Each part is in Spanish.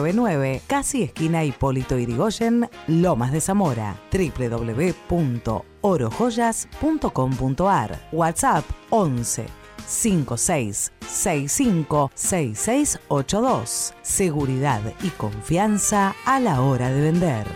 299, casi esquina Hipólito Irigoyen, Lomas de Zamora. www.orojoyas.com.ar. WhatsApp 11 5665 6682. Seguridad y confianza a la hora de vender.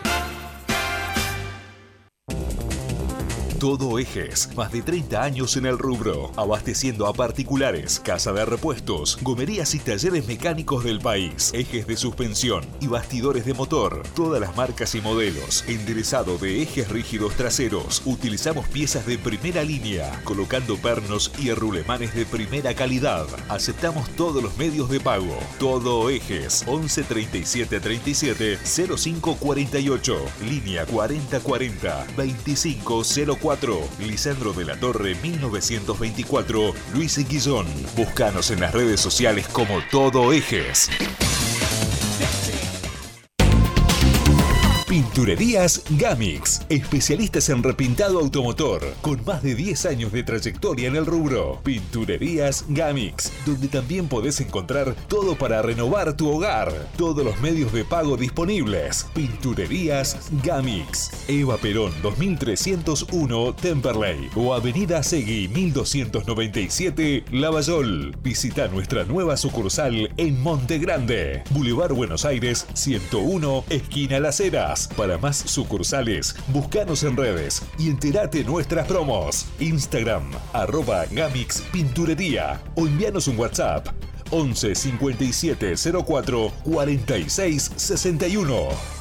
Todo Ejes, más de 30 años en el rubro, abasteciendo a particulares, casa de repuestos, gomerías y talleres mecánicos del país, ejes de suspensión y bastidores de motor, todas las marcas y modelos, enderezado de ejes rígidos traseros, utilizamos piezas de primera línea, colocando pernos y rulemanes de primera calidad, aceptamos todos los medios de pago, Todo Ejes, 11 37 37 05 48, línea 4040 2504 Lisandro de la Torre 1924, Luis Guillón. Búscanos en las redes sociales como Todo Ejes. Pinturerías Gamix, especialistas en repintado automotor, con más de 10 años de trayectoria en el rubro. Pinturerías Gamix, donde también podés encontrar todo para renovar tu hogar. Todos los medios de pago disponibles. Pinturerías Gamix, Eva Perón 2301 Temperley o Avenida Segui 1297 Lavallol. Visita nuestra nueva sucursal en Monte Grande, Boulevard Buenos Aires 101, esquina Las Heras. Para más sucursales, búscanos en redes y entérate nuestras promos. Instagram, arroba Gamix Pinturería o envíanos un WhatsApp 11 57 04 46 61.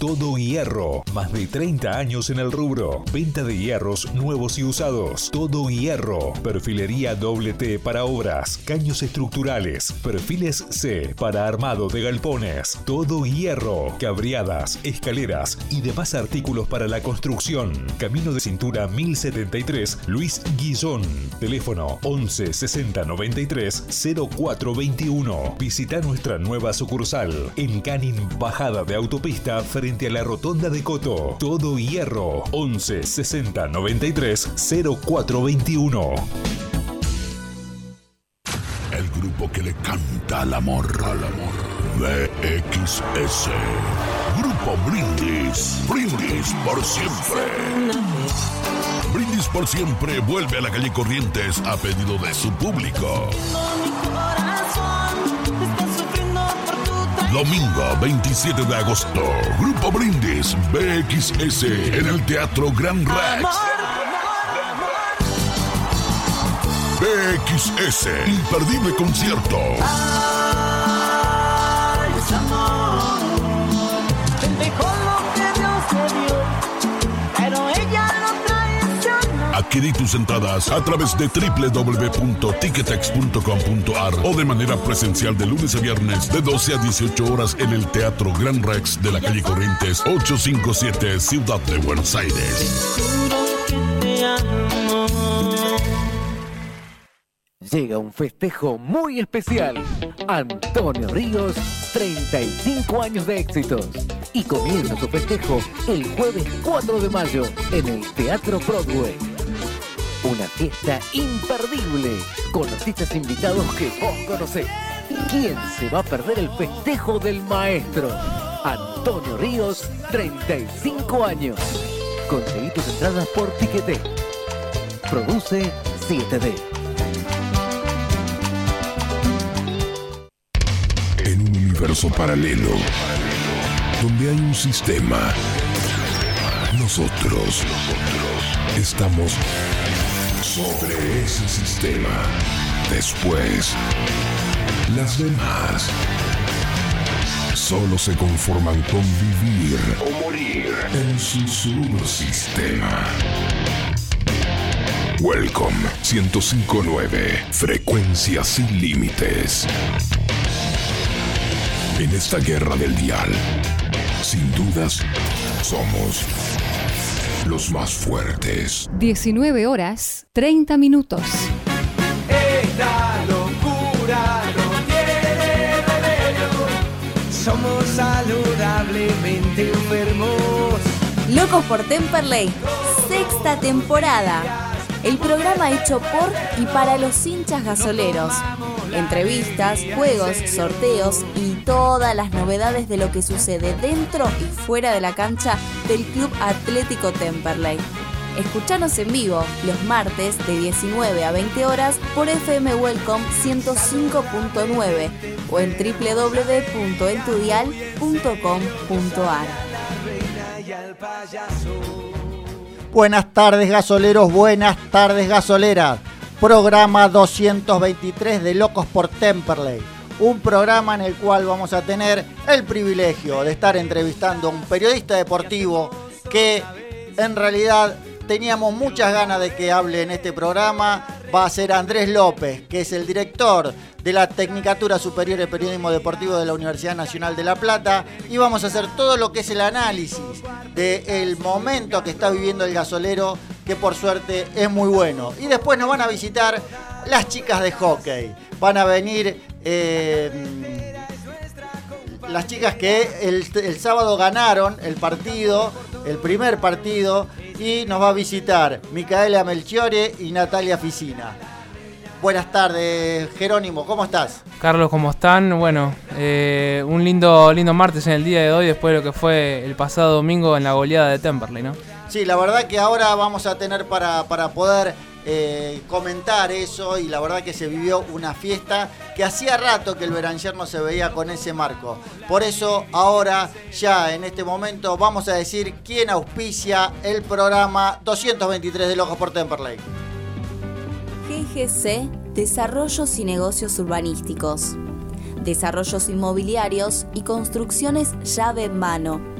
Todo Hierro. Más de 30 años en el rubro. Venta de hierros nuevos y usados. Todo Hierro. Perfilería doble T para obras. Caños estructurales. Perfiles C para armado de galpones. Todo Hierro. Cabriadas, escaleras y demás artículos para la construcción. Camino de cintura 1073. Luis Guillón. Teléfono 11 60 93 0421. Visita nuestra nueva sucursal en Canin Bajada de Autopista frente a la rotonda de Coto. Todo hierro. 11 60 93 0421. El grupo que le canta al amor. Al amor. BXS. Grupo Brindis. Brindis por siempre. Brindis por siempre vuelve a la calle Corrientes a pedido de su público. Domingo 27 de agosto, Grupo Brindis BXS en el Teatro Gran Rex. BXS, imperdible concierto. Adquirí tus entradas a través de www.ticketex.com.ar o de manera presencial de lunes a viernes de 12 a 18 horas en el Teatro Gran Rex de la calle Corrientes 857 Ciudad de Buenos Aires. Llega un festejo muy especial. Antonio Ríos, 35 años de éxitos. Y comienza su festejo el jueves 4 de mayo en el Teatro Broadway. Una fiesta imperdible con artistas invitados que vos conocés. ¿Quién se va a perder el festejo del maestro? Antonio Ríos, 35 años. Conseguí tus entradas por Tiquete. Produce 7D. En un universo paralelo, donde hay un sistema, nosotros estamos sobre ese sistema. Después, las demás solo se conforman con vivir o morir en su solo sistema. Welcome 1059, frecuencia sin límites. En esta guerra del dial, sin dudas, somos los más fuertes. 19 horas 30 minutos. Esta locura no tiene remedio. Somos saludablemente enfermos. Locos por Temperley, sexta temporada. El programa hecho por y para los hinchas gasoleros. Entrevistas, juegos, sorteos y todas las novedades de lo que sucede dentro y fuera de la cancha del Club Atlético Temperley. Escuchanos en vivo los martes de 19 a 20 horas por FM Welcome 105.9 o en www.entudial.com.ar. Buenas tardes gasoleros, buenas tardes gasoleras. Programa 223 de Locos por Temperley. Un programa en el cual vamos a tener el privilegio de estar entrevistando a un periodista deportivo que en realidad teníamos muchas ganas de que hable en este programa. Va a ser Andrés López, que es el director de la Tecnicatura Superior de Periodismo Deportivo de la Universidad Nacional de La Plata. Y vamos a hacer todo lo que es el análisis del momento que está viviendo el gasolero, que por suerte es muy bueno. Y después nos van a visitar las chicas de hockey. Van a venir... Eh, las chicas que el, el, sábado ganaron el partido, el primer partido, y nos va a visitar Micaela Melchiore y Natalia Ficina. Buenas tardes, Jerónimo, ¿cómo estás? Carlos, ¿cómo están? Bueno, eh, un lindo, lindo martes en el día de hoy, después de lo que fue el pasado domingo en la goleada de Temperley, ¿no? Sí, la verdad que ahora vamos a tener para, para poder eh, comentar eso y la verdad que se vivió una fiesta que hacía rato que el Beranger no se veía con ese marco. Por eso ahora ya en este momento vamos a decir quién auspicia el programa 223 de Locos por Temperley. GGC Desarrollos y Negocios Urbanísticos. Desarrollos inmobiliarios y construcciones llave en mano.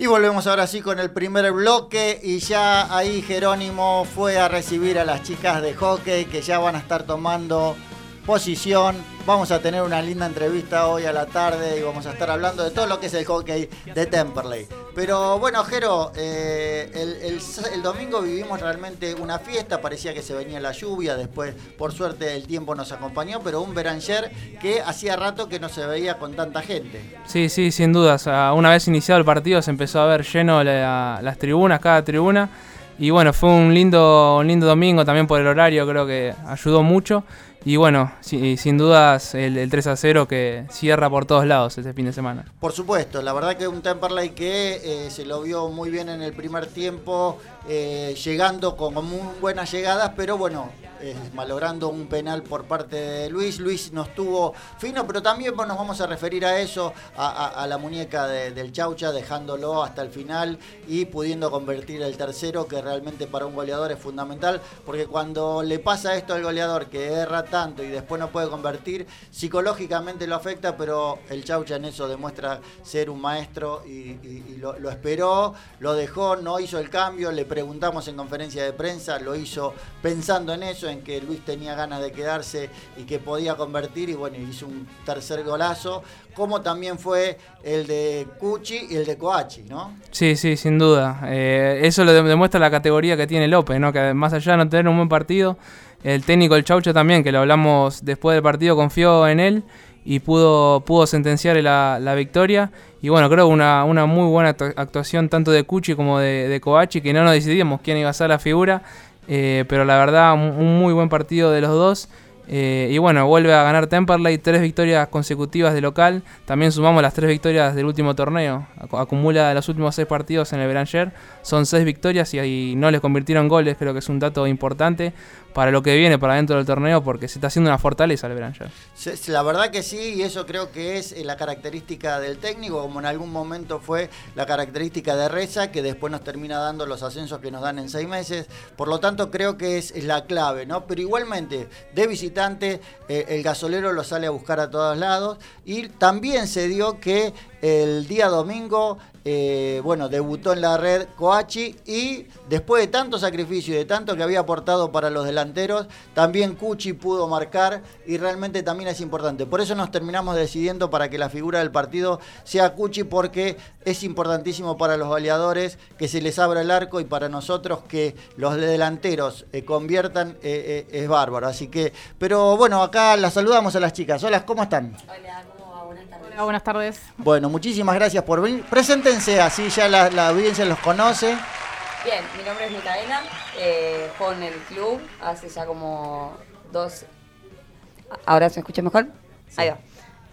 Y volvemos ahora sí con el primer bloque y ya ahí Jerónimo fue a recibir a las chicas de hockey que ya van a estar tomando posición. Vamos a tener una linda entrevista hoy a la tarde y vamos a estar hablando de todo lo que es el hockey de Temperley. Pero bueno, Jero, eh, el, domingo vivimos realmente una fiesta, parecía que se venía la lluvia, después por suerte el tiempo nos acompañó, pero un Beranger que hacía rato que no se veía con tanta gente. Sí, sí, sin dudas. Una vez iniciado el partido se empezó a ver lleno las tribunas, cada tribuna. Y bueno, fue un lindo, un lindo domingo también por el horario, creo que ayudó mucho. Y bueno, sin dudas el, 3 a 0 que cierra por todos lados este fin de semana. Por supuesto, la verdad que un Temperley que eh, se lo vio muy bien en el primer tiempo, eh, llegando con muy buenas llegadas, pero bueno, eh, malogrando un penal por parte de Luis. Luis no estuvo fino, pero también nos vamos a referir a eso, a, la muñeca del Chaucha, dejándolo hasta el final y pudiendo convertir el tercero, que realmente para un goleador es fundamental, porque cuando le pasa esto al goleador, que erra tanto y después no puede convertir, psicológicamente lo afecta, pero el Chaucha en eso demuestra ser un maestro y, lo, esperó, lo dejó, no hizo el cambio, le preguntamos en conferencia de prensa, lo hizo pensando en eso en que Luis tenía ganas de quedarse y que podía convertir y bueno, hizo un tercer golazo, como también fue el de Cuchi y el de Coachi, ¿no? Sí, sí, sin duda. Eh, eso lo demuestra la categoría que tiene López, ¿no? Que más allá de no tener un buen partido, el técnico el Chaucho también, que lo hablamos después del partido, confió en él y pudo, pudo sentenciar la, victoria. Y bueno, creo una, una muy buena actuación tanto de Cuchi como de, de Kovaci, que no nos decidíamos quién iba a ser la figura. Eh, pero la verdad, un muy buen partido de los dos. Eh, y bueno, vuelve a ganar Temperley, tres victorias consecutivas de local. También sumamos las tres victorias del último torneo. Acumula los últimos seis partidos en el Beranger. Son seis victorias y, y no les convirtieron goles. Creo que es un dato importante para lo que viene para dentro del torneo porque se está haciendo una fortaleza el Beranger. La verdad que sí, y eso creo que es eh, la característica del técnico, como en algún momento fue la característica de Reza, que después nos termina dando los ascensos que nos dan en seis meses. Por lo tanto, creo que es, la clave, ¿no? Pero igualmente, de eh, el gasolero lo sale a buscar a todos lados. Y también se dio que el día domingo, eh, bueno, debutó en la red Coachi y después de tanto sacrificio y de tanto que había aportado para los delanteros, también Cuchi pudo marcar y realmente también es importante. Por eso nos terminamos decidiendo para que la figura del partido sea Cuchi porque es importantísimo para los goleadores que se les abra el arco y para nosotros que los delanteros eh, conviertan eh, es bárbaro. Así que, pero bueno, acá las saludamos a las chicas. Hola, ¿cómo están? Hola, ¿cómo va? Buenas tardes. Hola, buenas tardes. Bueno, muchísimas gracias por venir. Preséntense así, ya la, la audiencia los conoce. Bien, mi nombre es Micaela, eh, juego en el club hace ya como dos... ¿Ahora se me escucha mejor? Ahí va.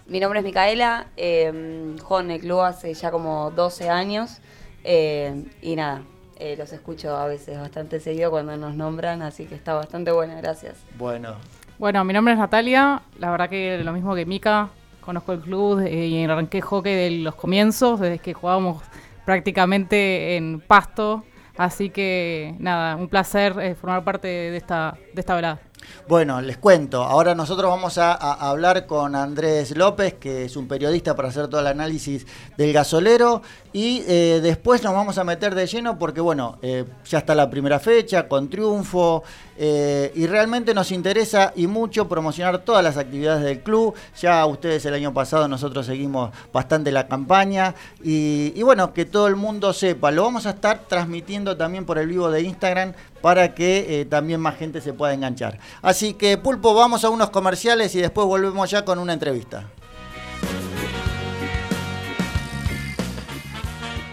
Mi nombre es Micaela, eh, juego en el club hace ya como 12 años eh, y nada, eh, los escucho a veces bastante seguido cuando nos nombran, así que está bastante buena, gracias. Bueno, Bueno, mi nombre es Natalia. La verdad que lo mismo que Mica, conozco el club eh, y arranqué hockey de los comienzos, desde que jugábamos prácticamente en pasto. Así que nada, un placer eh, formar parte de esta, de esta velada. Bueno, les cuento. Ahora nosotros vamos a, hablar con Andrés López, que es un periodista para hacer todo el análisis del gasolero. Y eh, después nos vamos a meter de lleno porque, bueno, eh, ya está la primera fecha con triunfo. eh, y realmente nos interesa y mucho promocionar todas las actividades del club. Ya ustedes el año pasado nosotros seguimos bastante la campaña. Y, y bueno, que todo el mundo sepa. Lo vamos a estar transmitiendo también por el vivo de Instagram para que eh, también más gente se pueda enganchar. Así que Pulpo, vamos a unos comerciales y después volvemos ya con una entrevista.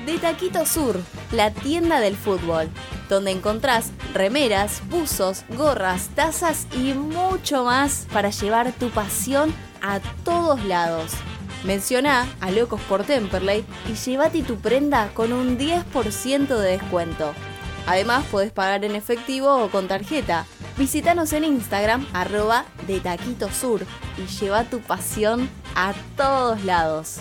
De Taquito Sur, la tienda del fútbol, donde encontrás remeras, buzos, gorras, tazas y mucho más para llevar tu pasión a todos lados. Menciona a Locos por Temperley y llévate tu prenda con un 10% de descuento. Además, podés pagar en efectivo o con tarjeta. Visítanos en Instagram, arroba de Taquito Sur, y lleva tu pasión a todos lados.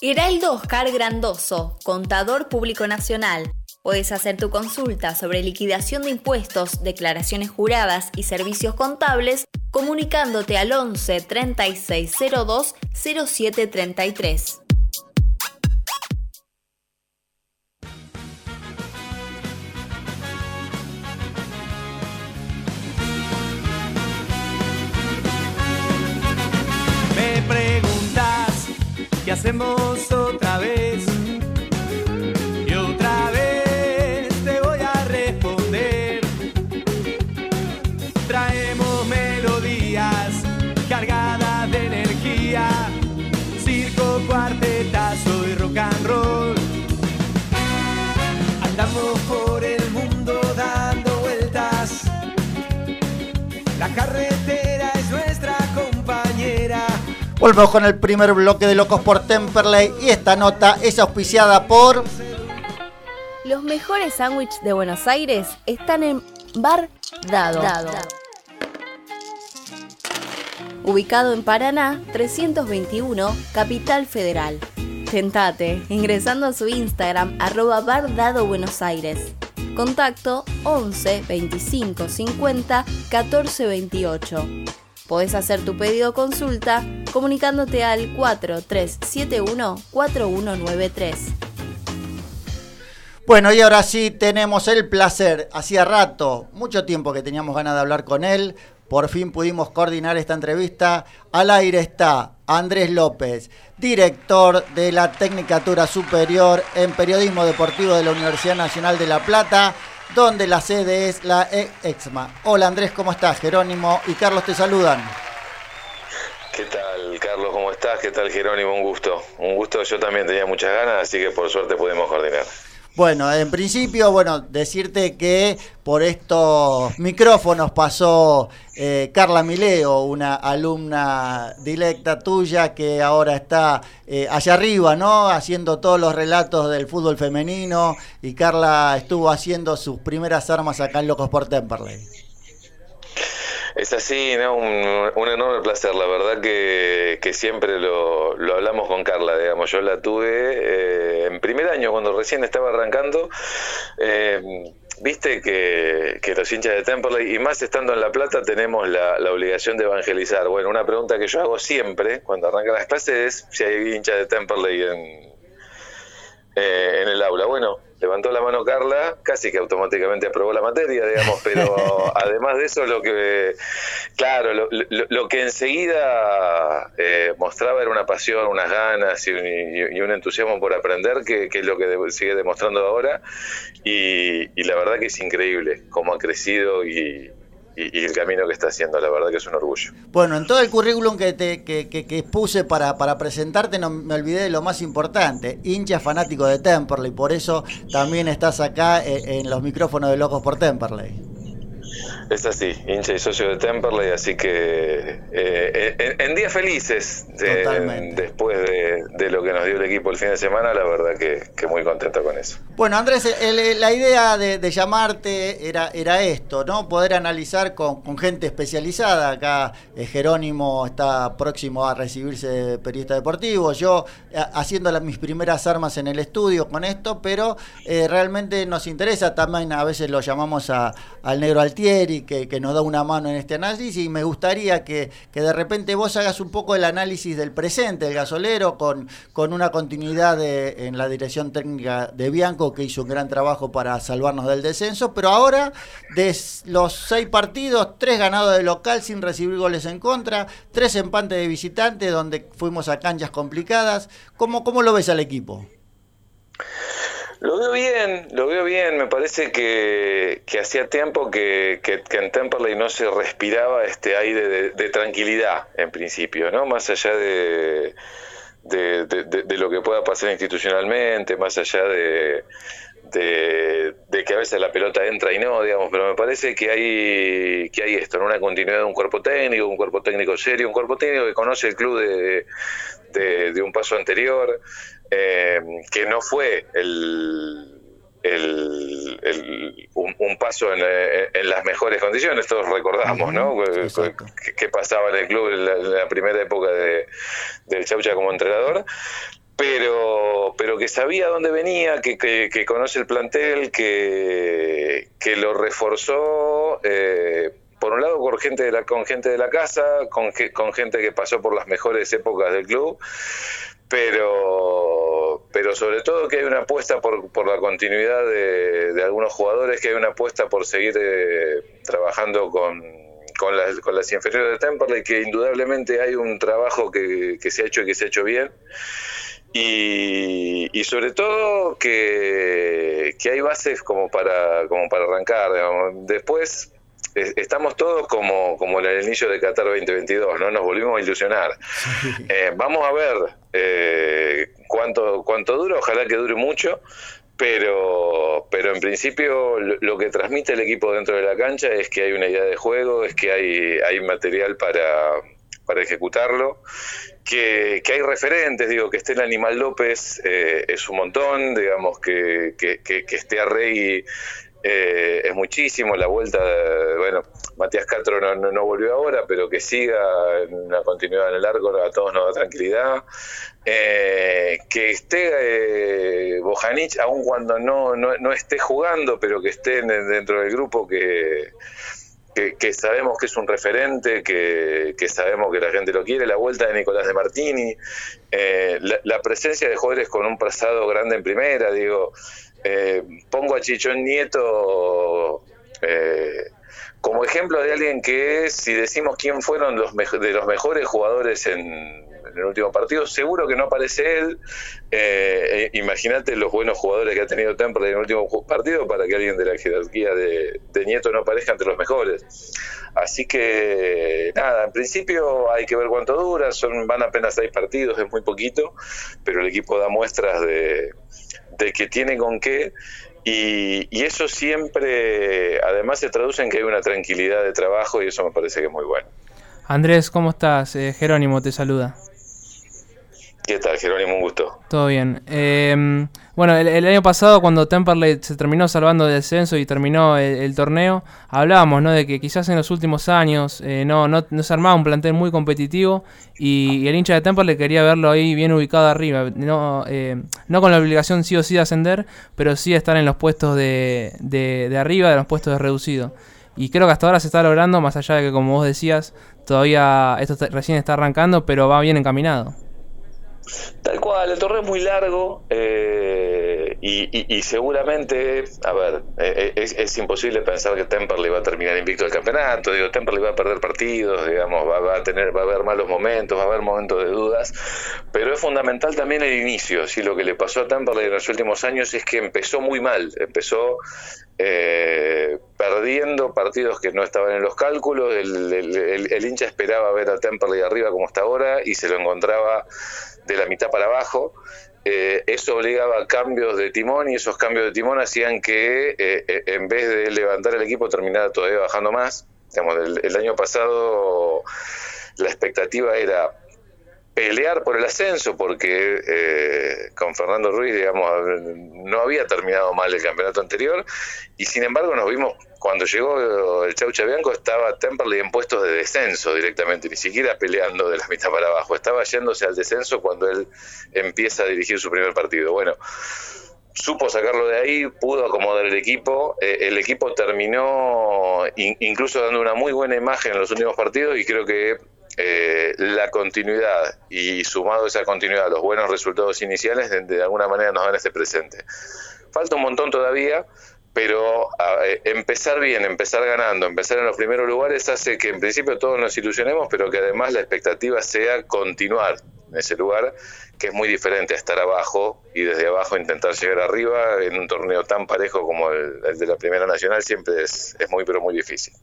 Heraldo Oscar Grandoso, contador público nacional. Puedes hacer tu consulta sobre liquidación de impuestos, declaraciones juradas y servicios contables comunicándote al 11 3602 0733. Qué hacemos otra Volvemos con el primer bloque de Locos por Temperley y esta nota es auspiciada por... Los mejores sándwiches de Buenos Aires están en Bar Dado. Ubicado en Paraná 321, Capital Federal. Tentate ingresando a su Instagram arroba Bar Dado Buenos Aires. Contacto 11 25 50 14 28. Podés hacer tu pedido o consulta comunicándote al 4371 4193. Bueno, y ahora sí tenemos el placer, hacía rato, mucho tiempo que teníamos ganas de hablar con él, por fin pudimos coordinar esta entrevista. Al aire está Andrés López, director de la Tecnicatura Superior en Periodismo Deportivo de la Universidad Nacional de La Plata, donde la sede es la EXMA. Hola Andrés, ¿cómo estás? Jerónimo y Carlos te saludan. ¿Qué tal, Carlos? ¿Cómo estás? ¿Qué tal, Jerónimo? Un gusto. Un gusto. Yo también tenía muchas ganas, así que por suerte pudimos coordinar. Bueno, en principio, bueno, decirte que por estos micrófonos pasó eh, Carla Mileo, una alumna directa tuya que ahora está eh, allá arriba, ¿no? Haciendo todos los relatos del fútbol femenino y Carla estuvo haciendo sus primeras armas acá en Locos por Temperley. Es así, ¿no? Un, enorme placer, la verdad que, siempre lo, hablamos con Carla, digamos, yo la tuve eh, en primer año cuando recién estaba arrancando. Eh, viste que, los hinchas de Temperley, y más estando en La Plata, tenemos la, obligación de evangelizar. Bueno, una pregunta que yo hago siempre cuando arrancan las clases es si hay hinchas de Temperley en, eh, en el aula. Bueno, levantó la mano Carla, casi que automáticamente aprobó la materia, digamos, pero además de eso, lo que, claro, lo, que enseguida eh, mostraba era una pasión, unas ganas y un, entusiasmo por aprender, que, es lo que sigue demostrando ahora, y, y la verdad que es increíble cómo ha crecido y, y, el camino que está haciendo, la verdad que es un orgullo. Bueno, en todo el currículum que, te, que, que, puse para, para presentarte, no me olvidé de lo más importante, hincha fanático de Temperley, por eso también estás acá en, eh, en los micrófonos de Locos por Temperley. Es así, hincha y socio de Temperley, así que eh, en, días felices después de, lo que nos dio el equipo el fin de semana, la verdad que, muy contento con eso. Bueno, Andrés, la idea de, llamarte era, era esto, ¿no? Poder analizar con, gente especializada. Acá eh, Jerónimo está próximo a recibirse de periodista deportivo, yo eh, haciendo mis primeras armas en el estudio con esto, pero realmente nos interesa, también a veces lo llamamos a, al negro Altieri que, nos da una mano en este análisis y me gustaría que, de repente vos hagas un poco el análisis del presente del gasolero con, con una continuidad en la dirección técnica de Bianco que hizo un gran trabajo para salvarnos del descenso, pero ahora de los seis partidos, tres ganados de local sin recibir goles en contra, tres empates de visitante donde fuimos a canchas complicadas, ¿cómo, cómo lo ves al equipo? Lo veo bien, lo veo bien. Me parece que, hacía tiempo que, en Temperley no se respiraba este aire de, tranquilidad, en principio, ¿no? Más allá de, de, lo que pueda pasar institucionalmente, más allá de, de, que a veces la pelota entra y no, digamos, pero me parece que hay, que hay esto, ¿no? una continuidad de un cuerpo técnico, un cuerpo técnico serio, un cuerpo técnico que conoce el club de, de un paso anterior, eh, que no fue el, un, paso en, las mejores condiciones, todos recordamos, ¿no? ¿Qué, pasaba en el club en la, primera época de, del Chaucha como entrenador? Pero, pero que sabía dónde venía, que, que, conoce el plantel, que, que lo reforzó. Eh, por un lado con gente de la, con gente de la casa, con, con gente que pasó por las mejores épocas del club, pero, pero sobre todo que hay una apuesta por, por la continuidad de, algunos jugadores, que hay una apuesta por seguir eh, trabajando con, con, las, con las inferiores de Temperley, que indudablemente hay un trabajo que, que se ha hecho y que se ha hecho bien. Y, y, sobre todo que, que, hay bases como para, como para arrancar. Después estamos todos como, como en el inicio de Qatar 2022, ¿no? Nos volvimos a ilusionar. Eh, vamos a ver eh, cuánto, cuánto dura, ojalá que dure mucho, pero, pero en principio lo, que transmite el equipo dentro de la cancha es que hay una idea de juego, es que hay, hay material para, para ejecutarlo, que, que, hay referentes, digo, que esté el Animal López eh, es un montón, digamos, que, que, que esté a Rey eh, es muchísimo la vuelta, bueno, Matías Castro no, no, volvió ahora, pero que siga en una continuidad en el arco a todos nos da tranquilidad. Eh, que esté eh, Bojanic, aun cuando no, no, esté jugando, pero que esté dentro del grupo que, que, sabemos que es un referente, que, que, sabemos que la gente lo quiere, la vuelta de Nicolás de Martini, eh, la, la, presencia de jugadores con un pasado grande en primera, digo, eh, pongo a Chichón Nieto eh, como ejemplo de alguien que, si decimos quién fueron los de los mejores jugadores en, el último partido, seguro que no aparece él. Eh, imagínate los buenos jugadores que ha tenido Temple en el último partido para que alguien de la jerarquía de, Nieto no aparezca entre los mejores. Así que, nada, en principio hay que ver cuánto dura, son van apenas seis partidos, es muy poquito, pero el equipo da muestras de de que tiene con qué y, eso siempre, además, se traduce en que hay una tranquilidad de trabajo y eso me parece que es muy bueno. Andrés, ¿cómo estás? Eh, Jerónimo te saluda. ¿Qué tal, Jerónimo? Un gusto. Todo bien. Eh, bueno, el, año pasado cuando Temperley se terminó salvando del descenso y terminó el, torneo, hablábamos ¿no? de que quizás en los últimos años eh, no, no, se armaba un plantel muy competitivo y, el hincha de Temperley quería verlo ahí bien ubicado arriba. No, eh, no con la obligación sí o sí de ascender, pero sí estar en los puestos de, de, de arriba, de los puestos de reducido. Y creo que hasta ahora se está logrando, más allá de que como vos decías, todavía esto recién está arrancando, pero va bien encaminado. Tal cual, el torneo es muy largo eh, y, seguramente, a ver, eh, es, es, imposible pensar que Temperley va a terminar invicto el campeonato, digo, Temperley va a perder partidos, digamos, va, va, a tener, va a haber malos momentos, va a haber momentos de dudas, pero es fundamental también el inicio, si lo que le pasó a Temperley en los últimos años es que empezó muy mal, empezó eh, perdiendo partidos que no estaban en los cálculos, el, el, el, el hincha esperaba ver a Temperley arriba como está ahora y se lo encontraba de la mitad para abajo. Eh, eso obligaba a cambios de timón y esos cambios de timón hacían que eh, en vez de levantar el equipo terminara todavía bajando más. El año pasado la expectativa era pelear por el ascenso porque eh, con Fernando Ruiz, digamos, no había terminado mal el campeonato anterior y sin embargo nos vimos cuando llegó el Chau Chabianco estaba Temperley en puestos de descenso directamente, ni siquiera peleando de la mitad para abajo, estaba yéndose al descenso cuando él empieza a dirigir su primer partido. Bueno, supo sacarlo de ahí, pudo acomodar el equipo, eh, el equipo terminó in, incluso dando una muy buena imagen en los últimos partidos y creo que eh, la continuidad y sumado esa continuidad los buenos resultados iniciales de, alguna manera nos dan este presente. Falta un montón todavía, pero eh, empezar bien, empezar ganando, empezar en los primeros lugares hace que en principio todos nos ilusionemos, pero que además la expectativa sea continuar en ese lugar, que es muy diferente a estar abajo y desde abajo intentar llegar arriba en un torneo tan parejo como el, el de la Primera Nacional siempre es, es muy pero muy difícil.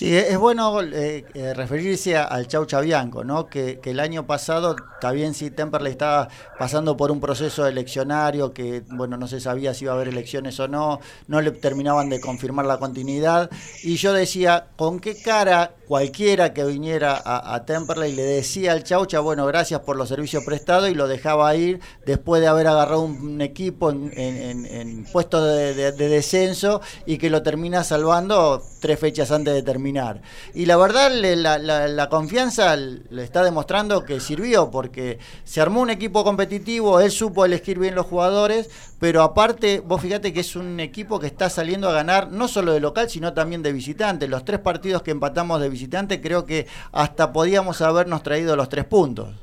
Sí, es bueno eh, eh, referirse al Chau Chabianco, ¿no? Que, el año pasado, está bien si Temperley estaba pasando por un proceso eleccionario que, bueno, no se sabía si iba a haber elecciones o no, no le terminaban de confirmar la continuidad. Y yo decía, ¿con qué cara cualquiera que viniera a, a Temperley le decía al Chaucha, bueno, gracias por los servicios prestados y lo dejaba ir después de haber agarrado un, equipo en, en, en puesto de, de, de descenso y que lo termina salvando tres fechas antes de terminar. Y la verdad, la, confianza le está demostrando que sirvió, porque se armó un equipo competitivo, él supo elegir bien los jugadores, pero aparte, vos fíjate que es un equipo que está saliendo a ganar no solo de local, sino también de visitante. Los tres partidos que empatamos de visitante, creo que hasta podíamos habernos traído los tres puntos.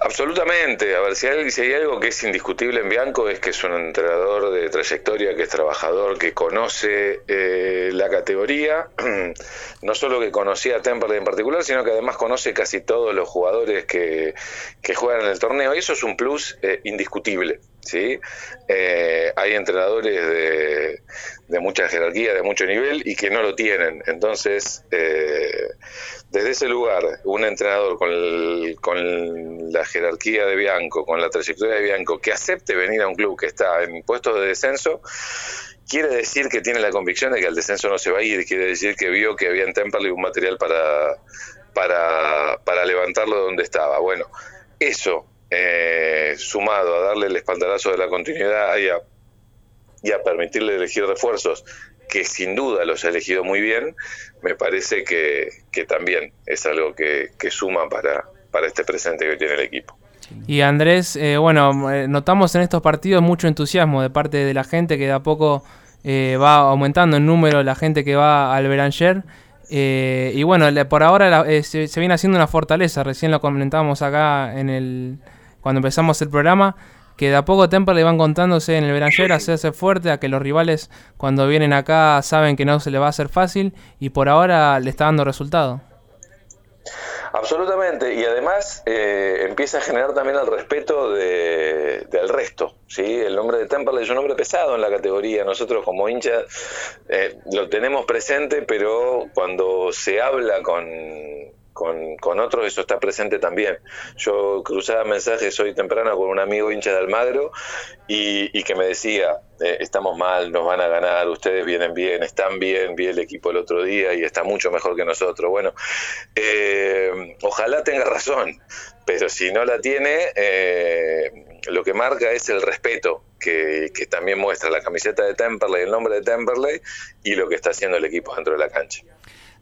Absolutamente. A ver, si hay, si hay, algo que es indiscutible en Bianco es que es un entrenador de trayectoria, que es trabajador, que conoce eh, la categoría. No solo que conocía a Temperley en particular, sino que además conoce casi todos los jugadores que, juegan en el torneo. Y eso es un plus eh, indiscutible. ¿Sí? Eh, hay entrenadores de, mucha jerarquía, de mucho nivel y que no lo tienen. Entonces, eh, desde ese lugar, un entrenador con, la jerarquía de Bianco, con la trayectoria de Bianco, que acepte venir a un club que está en puestos de descenso, quiere decir que tiene la convicción de que el descenso no se va a ir, quiere decir que vio que había en Temperley un material para, para, para levantarlo de donde estaba. Bueno, eso eh, sumado a darle el espaldarazo de la continuidad y a, y a permitirle elegir refuerzos, que sin duda los ha elegido muy bien, me parece que, que también es algo que, que, suma para, para este presente que tiene el equipo. Y Andrés, eh, bueno, eh, notamos en estos partidos mucho entusiasmo de parte de la gente que de a poco eh, va aumentando el número la gente que va al Beranger. Eh, y bueno, por ahora la, eh, se, se, viene haciendo una fortaleza, recién lo comentábamos acá en el cuando empezamos el programa, que de a poco Temperley van contándose en el Beranger a hacerse fuerte, a que los rivales cuando vienen acá saben que no se les va a hacer fácil y por ahora le está dando resultado. Absolutamente, y además eh, empieza a generar también el respeto de, del resto. ¿sí? El nombre de Temperley es un nombre pesado en la categoría, nosotros como hinchas eh, lo tenemos presente, pero cuando se habla con, con, con otros eso está presente también. Yo cruzaba mensajes hoy temprano con un amigo hincha de Almagro y, y que me decía, eh, estamos mal, nos van a ganar, ustedes vienen bien, están bien, vi el equipo el otro día y está mucho mejor que nosotros. Bueno, eh, ojalá tenga razón, pero si no la tiene, eh, lo que marca es el respeto que, que también muestra la camiseta de Temperley, el nombre de Temperley y lo que está haciendo el equipo dentro de la cancha.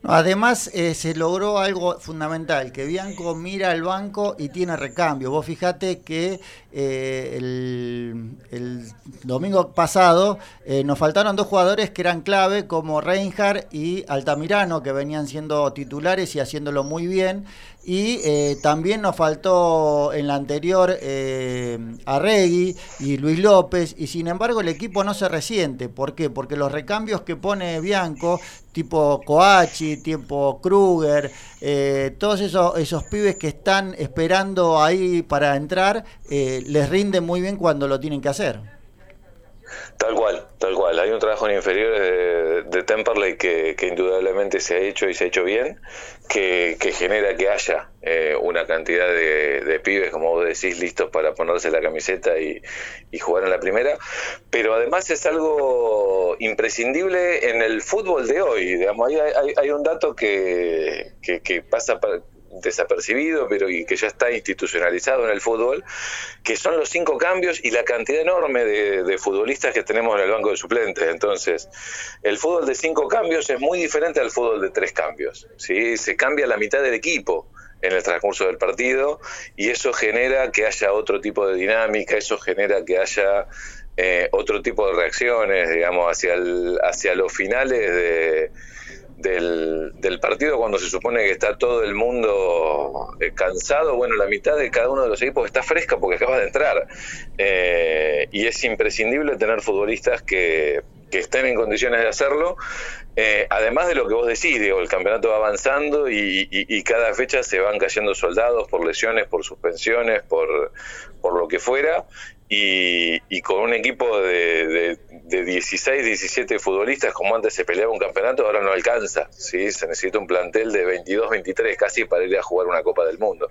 Además, eh, se logró algo fundamental, que Bianco mira al banco y tiene recambio. Vos fijate que eh, el, el domingo pasado eh, nos faltaron dos jugadores que eran clave, como Reinhardt y Altamirano, que venían siendo titulares y haciéndolo muy bien. Y eh, también nos faltó en la anterior eh, Arregui y Luis López, y sin embargo el equipo no se resiente. ¿Por qué? Porque los recambios que pone Bianco, tipo Coachi, tipo Kruger, eh, todos esos, esos pibes que están esperando ahí para entrar, eh, les rinden muy bien cuando lo tienen que hacer. Tal cual, tal cual. Hay un trabajo en inferiores de, de Temperley que, que indudablemente se ha hecho y se ha hecho bien, que, genera que haya eh, una cantidad de, de pibes, como vos decís, listos para ponerse la camiseta y, jugar en la primera. Pero además es algo imprescindible en el fútbol de hoy. Digamos, hay, un dato que, que, que pasa para desapercibido, pero y que ya está institucionalizado en el fútbol, que son los cinco cambios y la cantidad enorme de, futbolistas que tenemos en el banco de suplentes. Entonces, el fútbol de cinco cambios es muy diferente al fútbol de tres cambios. ¿sí? Se cambia la mitad del equipo en el transcurso del partido y eso genera que haya otro tipo de dinámica, eso genera que haya eh, otro tipo de reacciones, digamos, hacia, el, hacia los finales de del, del, partido cuando se supone que está todo el mundo eh, cansado, bueno, la mitad de cada uno de los equipos está fresca porque acaba de entrar. Eh, y es imprescindible tener futbolistas que, que estén en condiciones de hacerlo. Eh, además de lo que vos decís, digo, el campeonato va avanzando y, y, y, cada fecha se van cayendo soldados por lesiones, por suspensiones, por, por lo que fuera. Y, y, con un equipo de, de, de, 16, 17 futbolistas, como antes se peleaba un campeonato, ahora no alcanza. ¿sí? Se necesita un plantel de 22, 23 casi para ir a jugar una Copa del Mundo.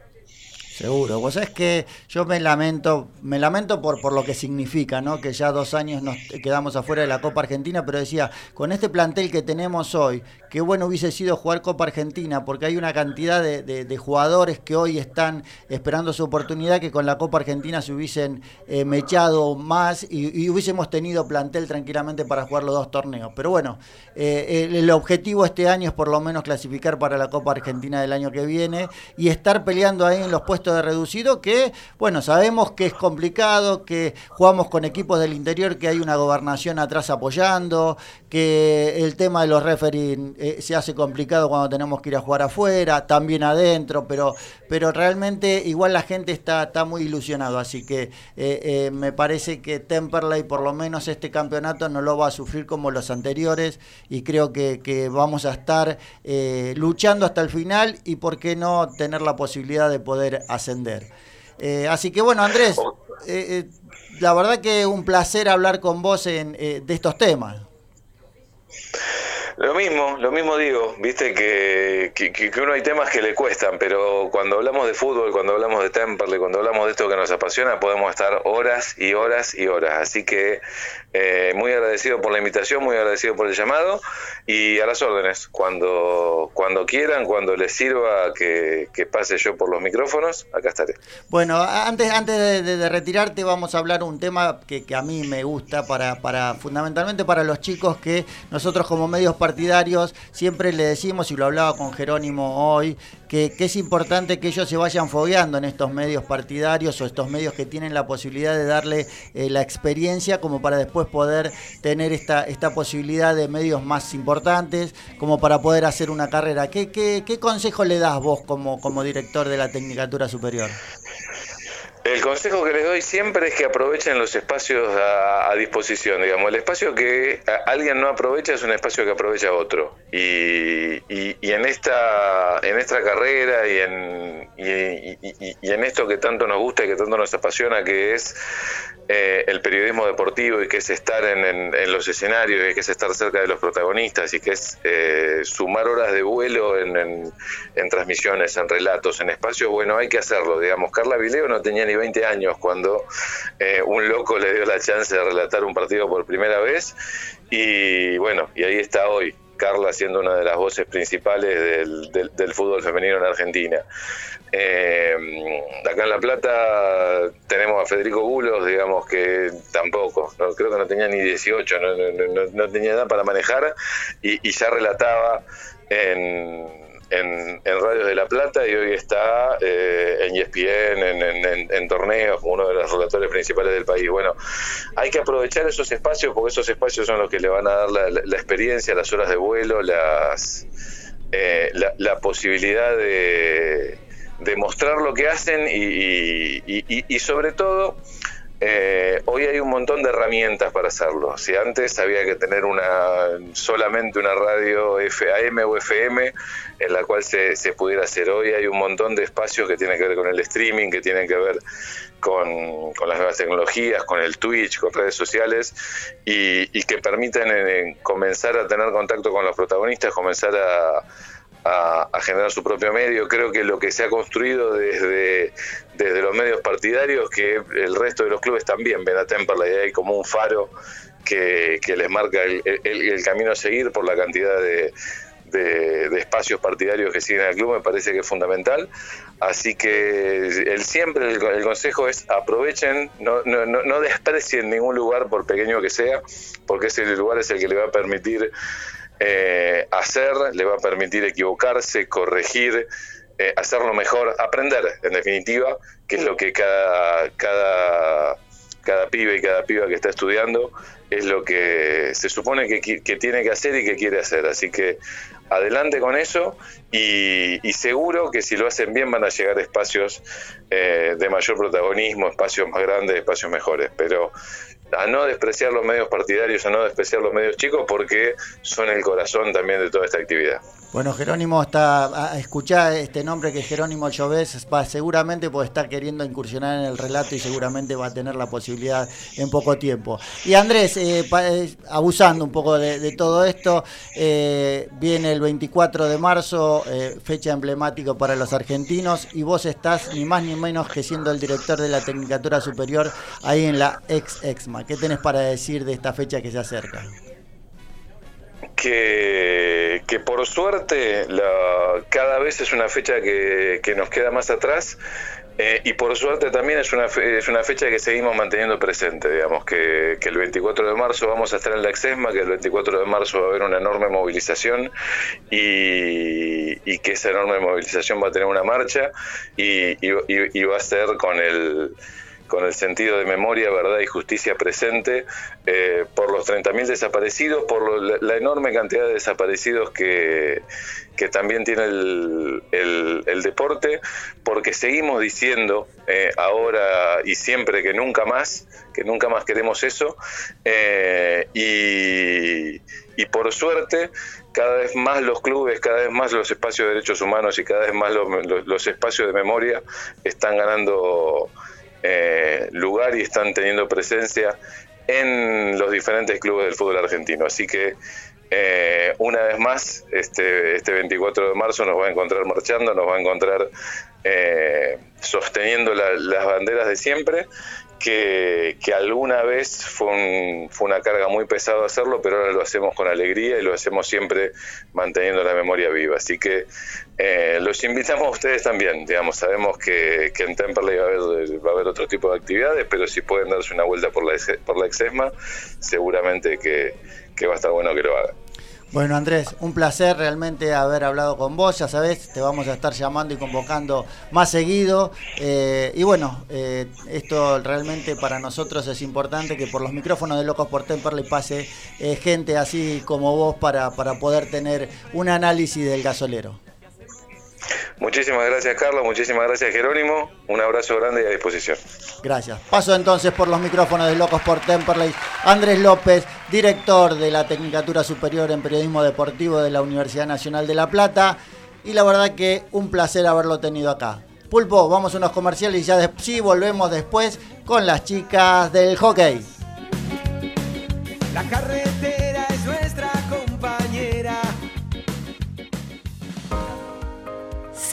Seguro, vos sabés que yo me lamento, me lamento por, por lo que significa, ¿no? Que ya dos años nos quedamos afuera de la Copa Argentina, pero decía, con este plantel que tenemos hoy, qué bueno hubiese sido jugar Copa Argentina, porque hay una cantidad de, de, jugadores que hoy están esperando su oportunidad que con la Copa Argentina se hubiesen eh, mechado más y, y, hubiésemos tenido plantel tranquilamente para jugar los dos torneos. Pero bueno, eh, el, el objetivo este año es por lo menos clasificar para la Copa Argentina del año que viene y estar peleando ahí en los puestos de reducido que, bueno, sabemos que es complicado, que jugamos con equipos del interior, que hay una gobernación atrás apoyando, que el tema de los referees eh, se hace complicado cuando tenemos que ir a jugar afuera, también adentro, pero, pero realmente igual la gente está, está muy ilusionado, así que eh, eh, me parece que Temperley por lo menos este campeonato no lo va a sufrir como los anteriores y creo que, que vamos a estar luchando hasta el final y por qué no tener la posibilidad de poder ascender. Así que bueno, Andrés, la verdad que un placer hablar con vos en, de estos temas. Lo mismo, lo mismo digo, viste que, que, que, uno hay temas que le cuestan, pero cuando hablamos de fútbol, cuando hablamos de Temperley, cuando hablamos de esto que nos apasiona, podemos estar horas y horas y horas. Así que eh, muy agradecido por la invitación, muy agradecido por el llamado y a las órdenes. Cuando, cuando quieran, cuando les sirva que, que pase yo por los micrófonos, acá estaré. Bueno, antes, antes de, de, retirarte vamos a hablar un tema que, que a mí me gusta para, para fundamentalmente para los chicos que nosotros como medios partidarios siempre le decimos, y lo hablaba con Jerónimo hoy, que, que, es importante que ellos se vayan fogueando en estos medios partidarios o estos medios que tienen la posibilidad de darle eh, la experiencia como para después poder tener esta, esta posibilidad de medios más importantes, como para poder hacer una carrera. ¿Qué, qué, qué consejo le das vos como, como director de la Tecnicatura Superior? El consejo que les doy siempre es que aprovechen los espacios a, disposición, digamos. El espacio que alguien no aprovecha es un espacio que aprovecha otro. Y, en esta en esta carrera y en, y en esto que tanto nos gusta y que tanto nos apasiona, que es eh, el periodismo deportivo y que es estar en, los escenarios y que es estar cerca de los protagonistas y que es eh, sumar horas de vuelo en, transmisiones, en relatos, en espacios, bueno, hay que hacerlo, digamos. Carla Vileo no tenía ni 20 años cuando eh, un loco le dio la chance de relatar un partido por primera vez y bueno, y ahí está hoy. Carla siendo una de las voces principales del fútbol femenino en Argentina. Eh, acá en La Plata tenemos a Federico Bulos, digamos que tampoco, creo que no tenía ni 18, no, tenía edad para manejar y, ya relataba en, en, Radios de La Plata y hoy está eh, en ESPN, en, torneos, como uno de los relatores principales del país. Bueno, hay que aprovechar esos espacios porque esos espacios son los que le van a dar la, experiencia, las horas de vuelo, las, eh, la posibilidad de demostrar lo que hacen y, sobre todo eh, hoy hay un montón de herramientas para hacerlo. Si antes había que tener una solamente una radio AM o FM en la cual se, pudiera hacer, hoy hay un montón de espacios que tienen que ver con el streaming, que tienen que ver con, las nuevas tecnologías, con el Twitch, con redes sociales y, que permiten eh, comenzar a tener contacto con los protagonistas, comenzar a a, generar su propio medio. Creo que lo que se ha construido desde, desde los medios partidarios, que el resto de los clubes también ven a Temperley hay como un faro que, les marca el, camino a seguir por la cantidad de, de, espacios partidarios que siguen al club, me parece que es fundamental. Así que el siempre el, consejo es aprovechen, no, no, no desprecien ningún lugar por pequeño que sea, porque ese lugar es el que le va a permitir eh, hacer, le va a permitir equivocarse, corregir, eh, hacerlo mejor, aprender, en definitiva, que es lo que cada, cada, cada pibe y cada piba que está estudiando es lo que se supone que, tiene que hacer y que quiere hacer. Así que adelante con eso y, seguro que si lo hacen bien van a llegar a espacios eh, de mayor protagonismo, espacios más grandes, espacios mejores. Pero a no despreciar los medios partidarios, a no despreciar los medios chicos, porque son el corazón también de toda esta actividad. Bueno, Jerónimo está a escuchar este nombre que Jerónimo Chovés, va seguramente puede estar queriendo incursionar en el relato y seguramente va a tener la posibilidad en poco tiempo. Y Andrés, eh, eh, abusando un poco de, todo esto, eh, viene el 24 de marzo, fecha emblemática para los argentinos, y vos estás ni más ni menos que siendo el director de la Tecnicatura Superior ahí en la ex-EXMA. ¿Qué tenés para decir de esta fecha que se acerca? Que, que por suerte la, cada vez es una fecha que, que nos queda más atrás eh, y por suerte también es una, es una fecha que seguimos manteniendo presente, digamos, que, que, el 24 de marzo vamos a estar en la Exesma, que el 24 de marzo va a haber una enorme movilización y, y que esa enorme movilización va a tener una marcha y, y va a ser con el con el sentido de memoria, verdad y justicia presente eh, por los 30.000 desaparecidos, por la, enorme cantidad de desaparecidos que, que también tiene el, el, deporte, porque seguimos diciendo eh, ahora y siempre que nunca más, que nunca más queremos eso, eh, y, y por suerte cada vez más los clubes, cada vez más los espacios de derechos humanos y cada vez más los, los espacios de memoria están ganando eh, lugar y están teniendo presencia en los diferentes clubes del fútbol argentino. Así que eh, una vez más, este, este 24 de marzo nos va a encontrar marchando, nos va a encontrar eh, sosteniendo las banderas de siempre que, alguna vez fue, fue, una carga muy pesada hacerlo, pero ahora lo hacemos con alegría y lo hacemos siempre manteniendo la memoria viva. Así que eh, los invitamos a ustedes también, digamos, sabemos que, en Temperley va a, haber, va a haber otro tipo de actividades, pero si pueden darse una vuelta por la, por la Exesma, seguramente que, que va a estar bueno que lo hagan. Bueno, Andrés, un placer realmente haber hablado con vos. Ya sabés, te vamos a estar llamando y convocando más seguido. Eh, y bueno, eh, esto realmente para nosotros es importante que por los micrófonos de Locos por Temperley pase eh, gente así como vos para, para poder tener un análisis del gasolero. Muchísimas gracias, Carlos. Muchísimas gracias, Jerónimo. Un abrazo grande y a disposición. Gracias. Paso entonces por los micrófonos de Locos por Temperley. Andrés López, director de la Tecnicatura Superior en Periodismo Deportivo de la Universidad Nacional de La Plata. Y la verdad que un placer haberlo tenido acá. Pulpo, vamos a unos comerciales y ya de- sí volvemos después con las chicas del hockey. La carretera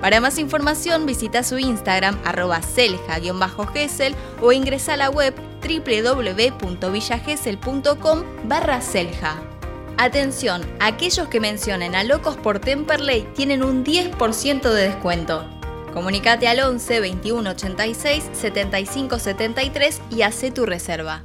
Para más información visita su Instagram arroba selja-gesel o ingresa a la web www.villagesel.com barra selja. Atención, aquellos que mencionen a Locos por Temperley tienen un 10% de descuento. Comunicate al 11 21 86 75 73 y hace tu reserva.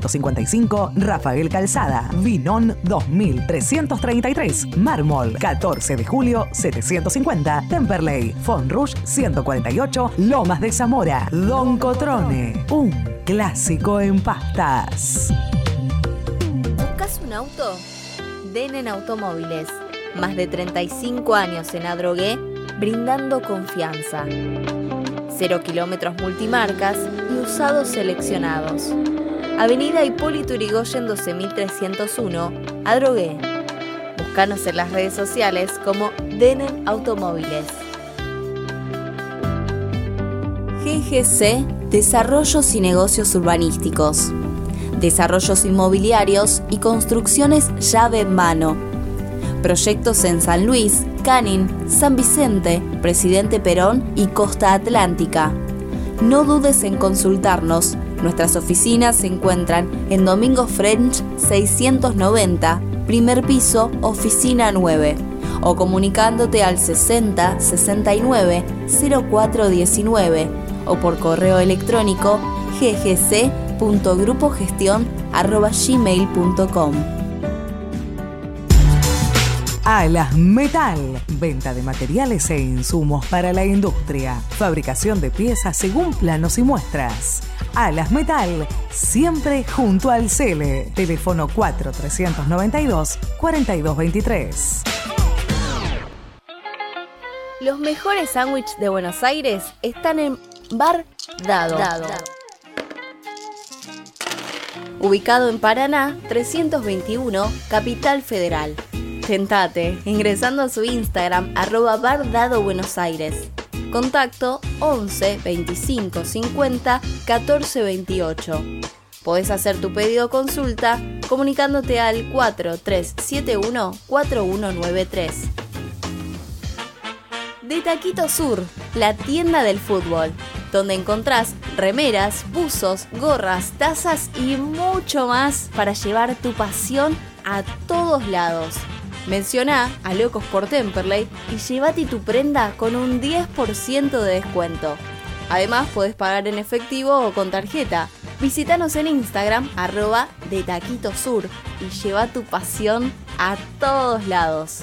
3355, Rafael Calzada, Vinón 2333, Mármol 14 de julio 750, Temperley, Fonrush 148, Lomas de Zamora, Don Cotrone, un clásico en pastas. ¿Buscas un auto? Denen Automóviles. Más de 35 años en Adrogué, brindando confianza. Cero kilómetros multimarcas y usados seleccionados. Avenida Hipólito Yrigoyen 12301, Adrogué. Búscanos en las redes sociales como Denen Automóviles. GGC Desarrollos y Negocios Urbanísticos. Desarrollos inmobiliarios y construcciones llave en mano. Proyectos en San Luis, Canin, San Vicente, Presidente Perón y Costa Atlántica. No dudes en consultarnos. Nuestras oficinas se encuentran en Domingo French 690, primer piso, oficina 9, o comunicándote al 60 69 0419 o por correo electrónico ggc.grupogestion.gmail.com. Alas Metal, venta de materiales e insumos para la industria, fabricación de piezas según planos y muestras. Alas Metal, siempre junto al Cele. Teléfono 4392 4223. Los mejores sándwiches de Buenos Aires están en Bar Dado. Ubicado en Paraná, 321, Capital Federal. Tentate ingresando a su Instagram arroba Bar Dado Buenos Aires. Contacto 11 25 50 14 28. Podés hacer tu pedido o consulta comunicándote al 4371 4193. De Taquito Sur, la tienda del fútbol, donde encontrás remeras, buzos, gorras, tazas y mucho más para llevar tu pasión a todos lados. Menciona a Locos por Temperley y llévate tu prenda con un 10% de descuento. Además, podés pagar en efectivo o con tarjeta. Visítanos en Instagram, arroba de Taquito Sur, y lleva tu pasión a todos lados.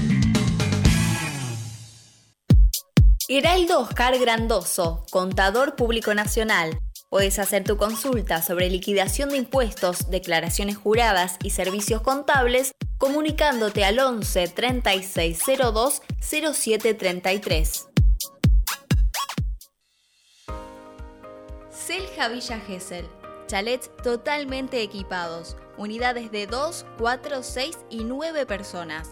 Heraldo Oscar Grandoso, contador público nacional. Puedes hacer tu consulta sobre liquidación de impuestos, declaraciones juradas y servicios contables comunicándote al 11 3602 0733. Selja Villa Gesell. Chalets totalmente equipados. Unidades de 2, 4, 6 y 9 personas.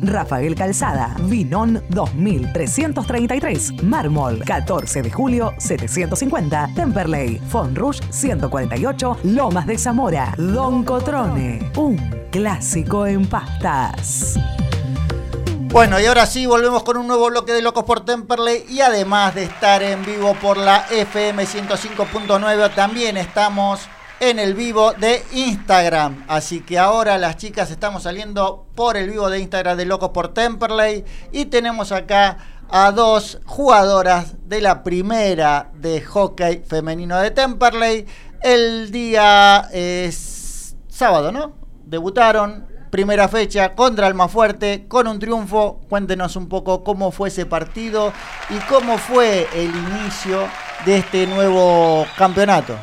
Rafael Calzada, Vinón 2333, Mármol 14 de julio 750, Temperley, Fonrush 148, Lomas de Zamora, Don Cotrone, un clásico en pastas. Bueno, y ahora sí, volvemos con un nuevo bloque de Locos por Temperley. Y además de estar en vivo por la FM 105.9, también estamos en el vivo de Instagram. Así que ahora las chicas estamos saliendo por el vivo de Instagram de Locos por Temperley y tenemos acá a dos jugadoras de la primera de hockey femenino de Temperley. El día es sábado, ¿no? Debutaron, primera fecha contra Almafuerte con un triunfo. Cuéntenos un poco cómo fue ese partido y cómo fue el inicio de este nuevo campeonato.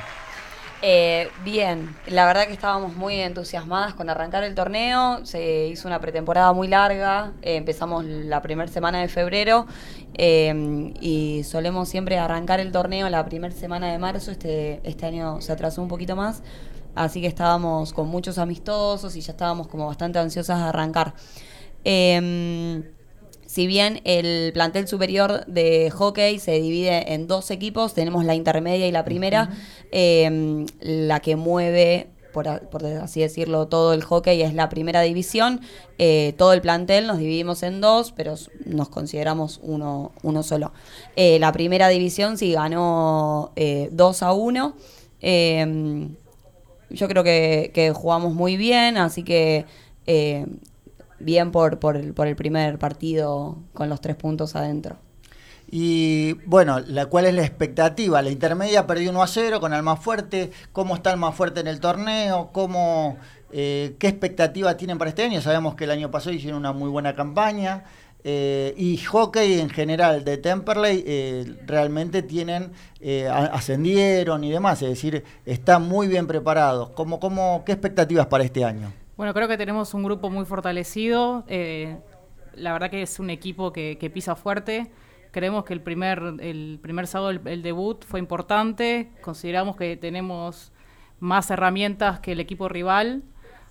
Eh, bien, la verdad que estábamos muy entusiasmadas con arrancar el torneo, se hizo una pretemporada muy larga, eh, empezamos la primera semana de febrero eh, y solemos siempre arrancar el torneo la primera semana de marzo, este, este año se atrasó un poquito más, así que estábamos con muchos amistosos y ya estábamos como bastante ansiosas de arrancar. Em, si bien el plantel superior de hockey se divide en dos equipos, tenemos la intermedia y la primera, eh, la que mueve, por, así decirlo, todo el hockey es la primera división. Eh, todo el plantel nos dividimos en dos, pero nos consideramos uno, uno solo. Eh, la primera división sí ganó 2 a 1. yo creo que, que, jugamos muy bien, así que bien por, por, el, por el primer partido con los tres puntos adentro. Y bueno, la, ¿cuál es la expectativa? La intermedia perdió 1 a 0 con el más fuerte. ¿Cómo está el más fuerte en el torneo? ¿Cómo, eh, ¿Qué expectativa tienen para este año? Sabemos que el año pasado hicieron una muy buena campaña. Eh, y hockey en general de Temperley eh, realmente tienen, ascendieron y demás, es decir, están muy bien preparados. ¿Cómo, cómo, ¿Qué expectativas para este año? Bueno, creo que tenemos un grupo muy fortalecido. Eh, la verdad que es un equipo que, pisa fuerte. Creemos que el primer, el primer sábado, el, debut, fue importante. Consideramos que tenemos más herramientas que el equipo rival.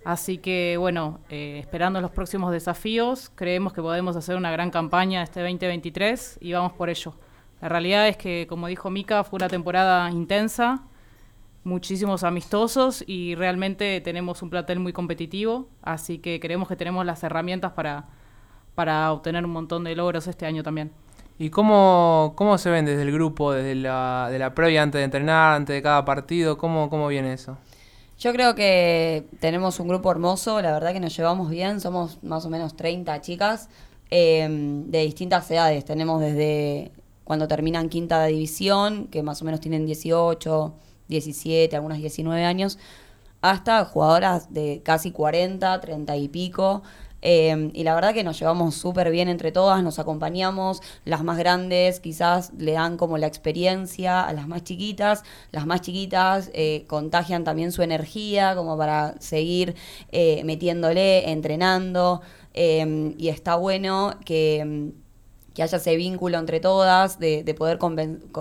Así que, bueno, eh, esperando los próximos desafíos, creemos que podemos hacer una gran campaña este 2023 y vamos por ello. La realidad es que, como dijo Mika, fue una temporada intensa muchísimos amistosos y realmente tenemos un plantel muy competitivo, así que creemos que tenemos las herramientas para, para obtener un montón de logros este año también. ¿Y cómo, cómo se ven desde el grupo, desde la, de la previa antes de entrenar, antes de cada partido? ¿Cómo, cómo viene eso? Yo creo que tenemos un grupo hermoso, la verdad que nos llevamos bien, somos más o menos 30 chicas eh, de distintas edades. Tenemos desde cuando terminan quinta división, que más o menos tienen 18, 17, algunas 19 años, hasta jugadoras de casi 40, 30 y pico. Eh, y la verdad que nos llevamos súper bien entre todas, nos acompañamos, las más grandes quizás le dan como la experiencia a las más chiquitas, las más chiquitas eh, contagian también su energía como para seguir eh, metiéndole, entrenando, eh, y está bueno que que haya ese vínculo entre todas, de, de poder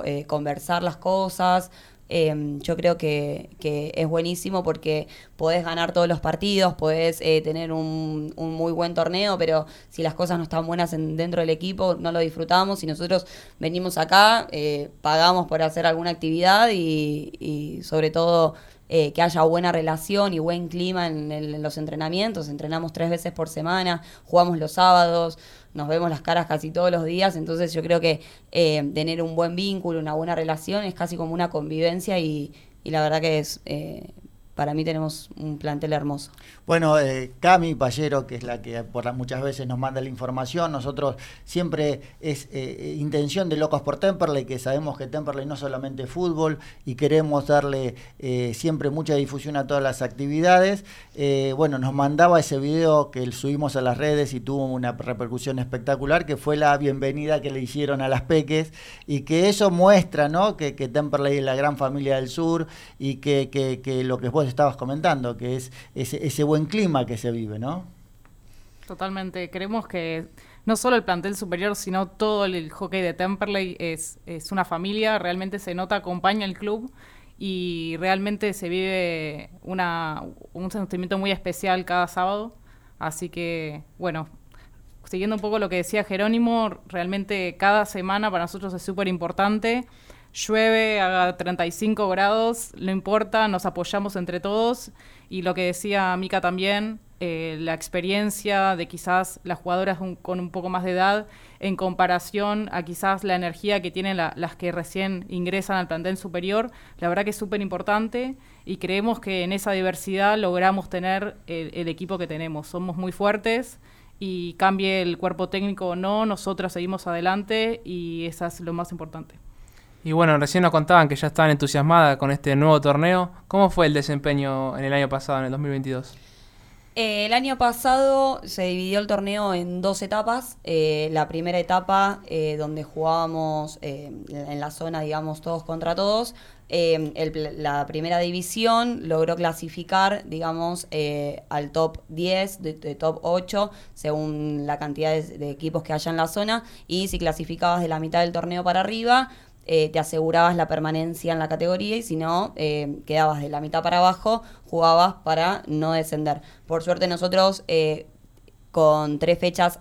eh, conversar las cosas. Eh, yo creo que, que es buenísimo porque podés ganar todos los partidos, podés eh, tener un, un muy buen torneo, pero si las cosas no están buenas en- dentro del equipo, no lo disfrutamos. Y nosotros venimos acá, eh, pagamos por hacer alguna actividad y sobre todo eh, que haya buena relación y buen clima en, los entrenamientos. Entrenamos tres veces por semana, jugamos los sábados, nos vemos las caras casi todos los días, entonces yo creo que eh, tener un buen vínculo, una buena relación es casi como una convivencia y, y la verdad que es, eh, para mí tenemos un plantel hermoso. Bueno, eh, Cami Pallero, que es la que por la- muchas veces nos manda la información, nosotros siempre es eh, intención de Locos por Temperley, que sabemos que Temperley no solamente fútbol y queremos darle eh, siempre mucha difusión a todas las actividades. Eh, bueno, nos mandaba ese video que subimos a las redes y tuvo una repercusión espectacular, que fue la bienvenida que le hicieron a las peques y que eso muestra, ¿no? Que, que Temperley es la gran familia del sur y que, que- que lo que vos estabas comentando, que es ese, ese buen clima que se vive, ¿no? Totalmente. Creemos que no solo el plantel superior, sino todo el hockey de Temperley es, es una familia, realmente se nota, acompaña el club y realmente se vive una, un sentimiento muy especial cada sábado. Así que, bueno, siguiendo un poco lo que decía Jerónimo, realmente cada semana para nosotros es súper importante. Llueve, haga 35 grados, no importa, nos apoyamos entre todos. Y lo que decía Mica también, eh, la experiencia de quizás las jugadoras un- con un poco más de edad en comparación a quizás la energía que tienen la- las que recién ingresan al plantel superior, la verdad que es súper importante y creemos que en esa diversidad logramos tener el, el equipo que tenemos. Somos muy fuertes y cambie el cuerpo técnico o no, nosotras seguimos adelante y eso es lo más importante. Y bueno, recién nos contaban que ya estaban entusiasmadas con este nuevo torneo. ¿Cómo fue el desempeño en el año pasado, en el 2022? Eh, el año pasado se dividió el torneo en dos etapas. Eh, la primera etapa, eh, donde jugábamos eh, en la zona, digamos, todos contra todos. La primera división logró clasificar, digamos, al top 10, de, top 8, según la cantidad de equipos que haya en la zona. Y si clasificabas de la mitad del torneo para arriba, eh, te asegurabas la permanencia en la categoría y si no, eh, quedabas de la mitad para abajo, jugabas para no descender. Por suerte nosotros, eh, con tres fechas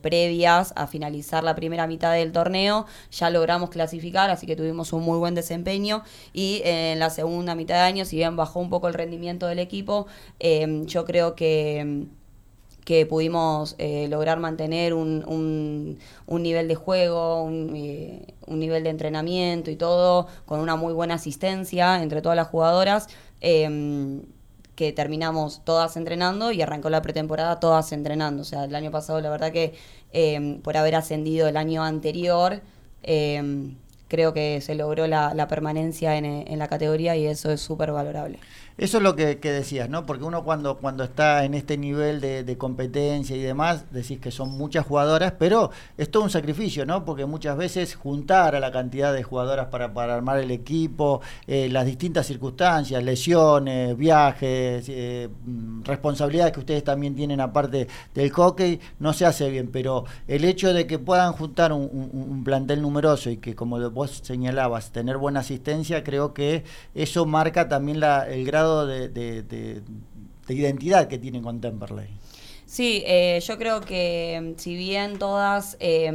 previas a finalizar la primera mitad del torneo, ya logramos clasificar, así que tuvimos un muy buen desempeño y en la segunda mitad de año, si bien bajó un poco el rendimiento del equipo, yo creo que que pudimos eh, lograr mantener un, un- un nivel de juego, un, eh, un nivel de entrenamiento y todo, con una muy buena asistencia entre todas las jugadoras, eh, que terminamos todas entrenando y arrancó la pretemporada todas entrenando. O sea, el año pasado la verdad que eh, por haber ascendido el año anterior, eh, creo que se logró la, la permanencia en, en la categoría y eso es súper valorable. Eso es lo que, que decías, ¿no? Porque uno cuando, cuando está en este nivel de, competencia y demás, decís que son muchas jugadoras, pero es todo un sacrificio, ¿no? Porque muchas veces juntar a la cantidad de jugadoras para, para armar el equipo, eh, las distintas circunstancias, lesiones, viajes, eh, mm, responsabilidades que ustedes también tienen aparte del hockey, no se hace bien, pero el hecho de que puedan juntar un, un- un plantel numeroso y que, como vos señalabas, tener buena asistencia, creo que eso marca también la, el grado de, de- de- de identidad que tienen con Temperley. Sí, eh, yo creo que mm, si bien todas eh,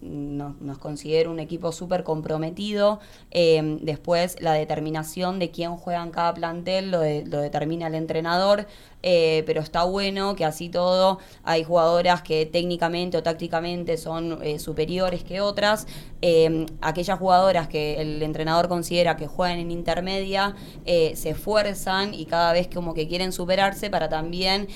nos considero un equipo súper comprometido, eh, después la determinación de quién juega en cada plantel lo, de- lo determina el entrenador, eh, pero está bueno que así todo hay jugadoras que técnicamente o tácticamente son eh, superiores que otras, eh, aquellas jugadoras que el entrenador considera que juegan en intermedia se esfuerzan y cada vez como que quieren superarse para también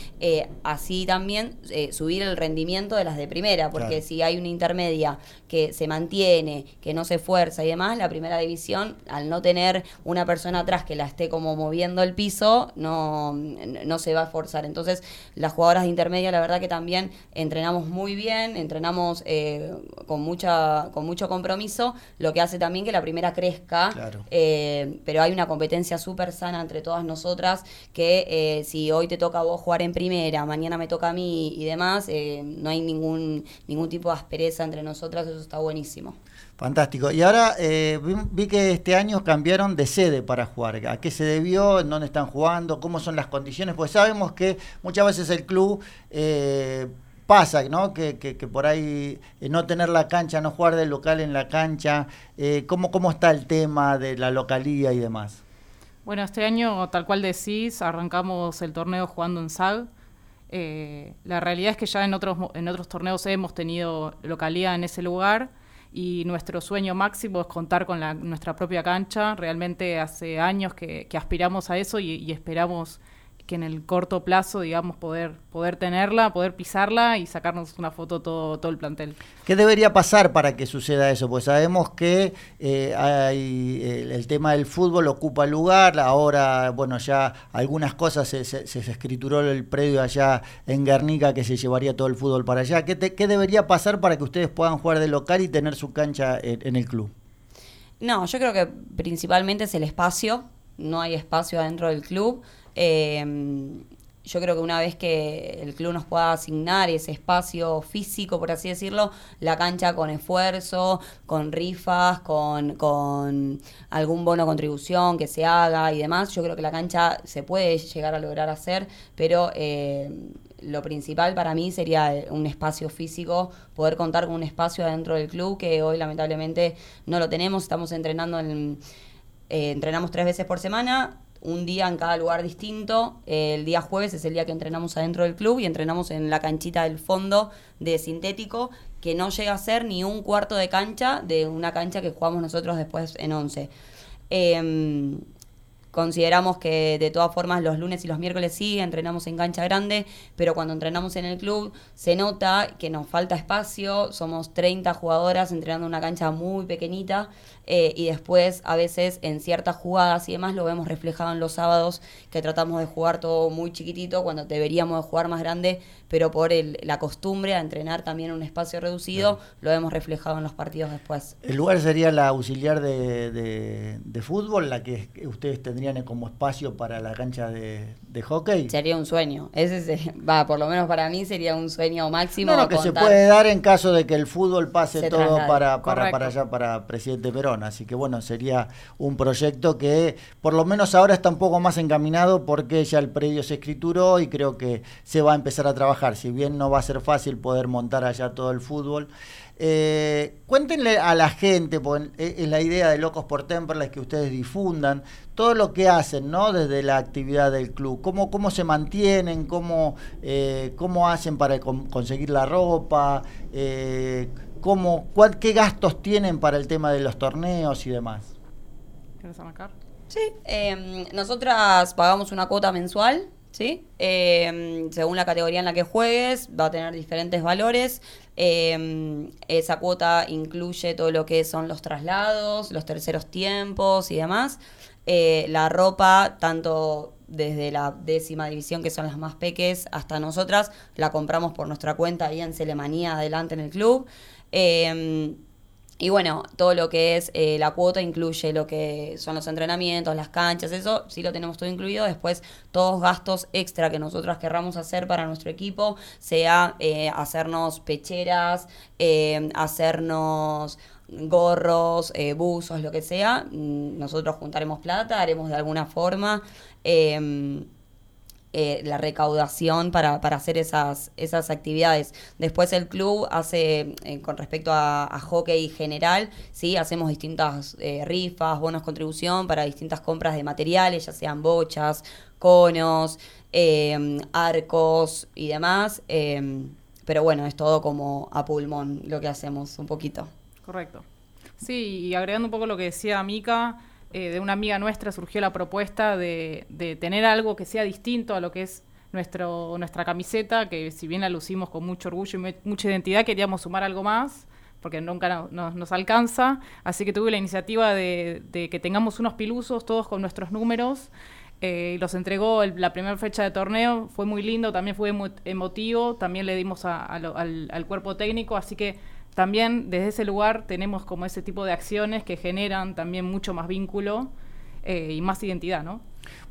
así también subir el rendimiento de las de primera, porque Claro. si hay una intermedia que se mantiene, que no se esfuerza y demás, la primera división, al no tener una persona atrás que la esté como moviendo el piso, no, no se va va a esforzar. Entonces, las jugadoras de intermedia, la verdad que también entrenamos muy bien, entrenamos eh, con, mucha, con mucho compromiso, lo que hace también que la primera crezca. Eh, pero hay una competencia súper sana entre todas nosotras que eh, si hoy te toca a vos jugar en primera, mañana me toca a mí y demás, no hay ningún, ningún tipo de aspereza entre nosotras, eso está buenísimo. Fantástico. Y ahora eh, vi, que este año cambiaron de sede para jugar. ¿A qué se debió? ¿En dónde están jugando? ¿Cómo son las condiciones? Pues sabemos que muchas veces el club eh, pasa, ¿no? Que, por ahí eh, no tener la cancha, no jugar del local en la cancha. ¿cómo, ¿Cómo está el tema de la localía y demás? Bueno, este año, tal cual decís, arrancamos el torneo jugando en SAG. la realidad es que ya en otros, en otros torneos hemos tenido localidad en ese lugar y nuestro sueño máximo es contar con la, nuestra propia cancha. Realmente hace años que, aspiramos a eso y, esperamos que en el corto plazo, digamos, poder, poder tenerla, poder pisarla y sacarnos una foto todo, todo el plantel. ¿Qué debería pasar para que suceda eso? Pues sabemos que eh, hay, el, tema del fútbol ocupa lugar, ahora, bueno, ya algunas cosas se, se, escrituró el predio allá en Guernica que se llevaría todo el fútbol para allá. ¿Qué, ¿Qué, debería pasar para que ustedes puedan jugar de local y tener su cancha en el club? No, yo creo que principalmente es el espacio, no hay espacio adentro del club. Eh, yo creo que una vez que el club nos pueda asignar ese espacio físico, por así decirlo, la cancha con esfuerzo, con rifas, con, con algún bono contribución que se haga y demás, yo creo que la cancha se puede llegar a lograr hacer, pero eh, lo principal para mí sería un espacio físico, poder contar con un espacio dentro del club que hoy lamentablemente no lo tenemos, estamos entrenando en... Eh, entrenamos tres veces por semana, un día en cada lugar distinto. El día jueves es el día que entrenamos adentro del club y entrenamos en la canchita del fondo de sintético, que no llega a ser ni un cuarto de cancha de una cancha que jugamos nosotros después en 11. Consideramos que de todas formas los lunes y los miércoles sí entrenamos en cancha grande, pero cuando entrenamos en el club se nota que nos falta espacio, somos 30 jugadoras entrenando en una cancha muy pequeñita eh, y después a veces en ciertas jugadas y demás lo vemos reflejado en los sábados que tratamos de jugar todo muy chiquitito cuando deberíamos de jugar más grande, pero por el, la costumbre a entrenar también en un espacio reducido lo vemos reflejado en los partidos después. ¿El lugar sería la auxiliar de, de fútbol, la que ustedes tendrían como espacio para la cancha de, hockey. Sería un sueño. Ese va, por lo menos para mí sería un sueño máximo. No, que se puede dar en caso de que el fútbol pase todo para, para, para, allá, para presidente Perón. Así que bueno, sería un proyecto que por lo menos ahora está un poco más encaminado porque ya el predio se escrituró y creo que se va a empezar a trabajar. Si bien no va a ser fácil poder montar allá todo el fútbol. Eh, cuéntenle a la gente, porque es la idea de Locos por Temperley que ustedes difundan todo lo que hacen, ¿no? Desde la actividad del club, cómo, cómo se mantienen, cómo, eh, cómo hacen para conseguir la ropa, eh, cómo, qué gastos tienen para el tema de los torneos y demás. ¿Quieres arrancar? Sí, em, nosotras pagamos una cuota mensual ¿sí? Em, según la categoría en la que juegues, va a tener diferentes valores. Em, esa cuota incluye todo lo que son los traslados, los terceros tiempos y demás. Eh, la ropa, tanto desde la décima división, que son las más peques, hasta nosotras, la compramos por nuestra cuenta ahí en Celemanía, adelante en el club. Em, y bueno, todo lo que es eh, la cuota incluye lo que son los entrenamientos, las canchas, eso sí lo tenemos todo incluido. Después, todos gastos extra que nosotras querramos hacer para nuestro equipo, sea eh, hacernos pecheras, eh, hacernos gorros, buzos, lo que sea. Mm, nosotros juntaremos plata, haremos de alguna forma. Eh, la recaudación para, hacer esas, esas actividades. Después el club hace, eh, con respecto a, hockey general, ¿sí? hacemos distintas eh, rifas, bonos contribución para distintas compras de materiales, ya sean bochas, conos, arcos y demás. pero bueno, es todo como a pulmón lo que hacemos un poquito. Correcto. Sí, y agregando un poco lo que decía Mica, eh, de una amiga nuestra surgió la propuesta de, tener algo que sea distinto a lo que es nuestro, nuestra camiseta, que si bien la lucimos con mucho orgullo y mucha identidad, queríamos sumar algo más, porque nunca nos alcanza. Así que tuve la iniciativa de, que tengamos unos pilusos todos con nuestros números. eh, los entregó la primera fecha de torneo. Fue muy lindo, también fue muy emotivo, también le dimos al cuerpo técnico, así que también desde ese lugar tenemos como ese tipo de acciones que generan también mucho más vínculo eh, y más identidad, ¿no?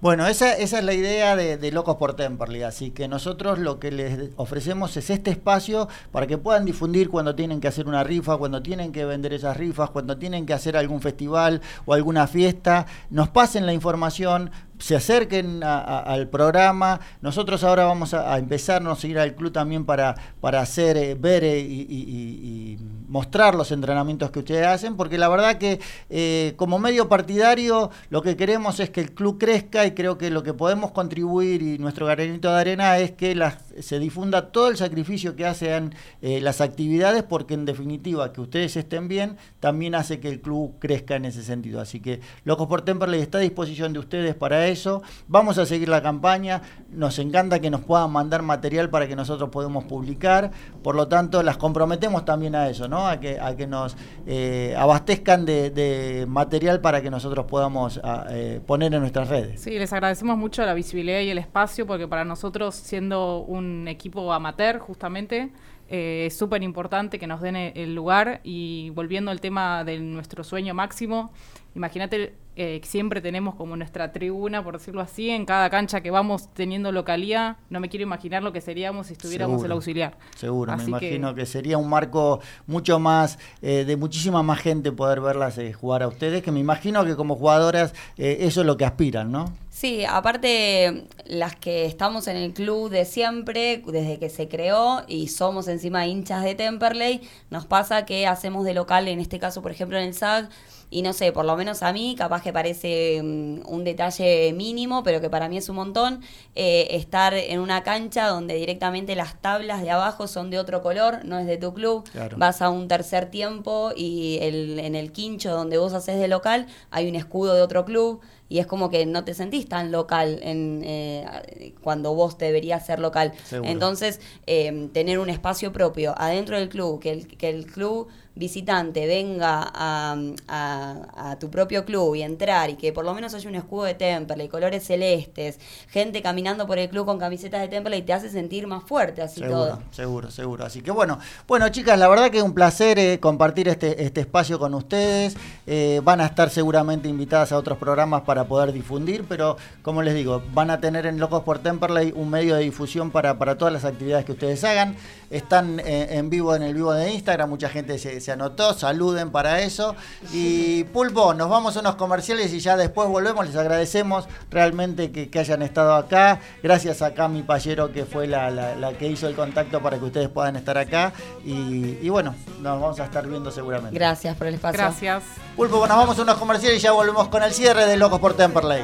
Bueno, esa, es la idea de, Locos por Temperley, así que nosotros lo que les ofrecemos es este espacio para que puedan difundir cuando tienen que hacer una rifa, cuando tienen que vender esas rifas, cuando tienen que hacer algún festival o alguna fiesta, nos pasen la información, se acerquen al programa. Nosotros ahora vamos a, a empezarnos a ir al club también para, para hacer, eh, ver eh, y mostrar los entrenamientos que ustedes hacen, porque la verdad que eh, como medio partidario lo que queremos es que el club crezca creo que lo que podemos contribuir y nuestro granito de arena es que se difunda todo el sacrificio que hacen eh, las actividades, porque en definitiva que ustedes estén bien también hace que el club crezca en ese sentido. Así que Locos por Temperley está a disposición de ustedes para eso. Vamos a seguir la campaña. Nos encanta que nos puedan mandar material para que nosotros podamos publicar. Por lo tanto, las comprometemos también a eso, ¿no? A que, a que nos eh, abastezcan de, material para que nosotros podamos a, eh, poner en nuestras redes. Sí, les agradecemos mucho la visibilidad y el espacio porque para nosotros, siendo un equipo amateur, justamente, eh, es súper importante que nos den el lugar. Y volviendo al tema de nuestro sueño máximo, imagínate, eh, siempre tenemos como nuestra tribuna, por decirlo así, en cada cancha que vamos teniendo localía, no me quiero imaginar lo que seríamos si estuviéramos Seguro. el auxiliar. Seguro, Así me que- imagino que... sería un marco mucho más, eh, de muchísima más gente poder verlas eh, jugar a ustedes, que me imagino que como jugadoras eh, eso es lo que aspiran, ¿no? Sí, aparte las que estamos en el club de siempre, desde que se creó y somos encima hinchas de Temperley, nos pasa que hacemos de local, en este caso por ejemplo en el SAG, y no sé, por lo menos a mí, capaz que parece mm, un detalle mínimo, pero que para mí es un montón, eh, estar en una cancha donde directamente las tablas de abajo son de otro color, no es de tu club, Claro. vas a un tercer tiempo y el, en el quincho donde vos haces de local hay un escudo de otro club y es como que no te sentís tan local en, eh, cuando vos deberías ser local. Seguro. Entonces, eh, tener un espacio propio adentro del club, que el, que el club visitante venga a, a- a tu propio club y entrar y que por lo menos haya un escudo de Temperley, colores celestes, gente caminando por el club con camisetas de Temperley, te hace sentir más fuerte así Seguro, todo. seguro, seguro. Así que bueno, bueno chicas, la verdad que es un placer eh, compartir este, este espacio con ustedes. Eh, van a estar seguramente invitadas a otros programas para poder difundir, pero como les digo, van a tener en Locos por Temperley un medio de difusión para, para todas las actividades que ustedes hagan. Están eh, en vivo en el vivo de Instagram, mucha gente se, se anotó, saluden para eso. Y Pulpo, nos vamos a unos comerciales y ya después volvemos. Les agradecemos realmente que, que hayan estado acá. Gracias a Cami Pallero, que fue la, la- la que hizo el contacto para que ustedes puedan estar acá. Y, y bueno, nos vamos a estar viendo seguramente. Gracias por el espacio. Gracias. Pulpo, nos vamos a unos comerciales y ya volvemos con el cierre de Locos por Temperley.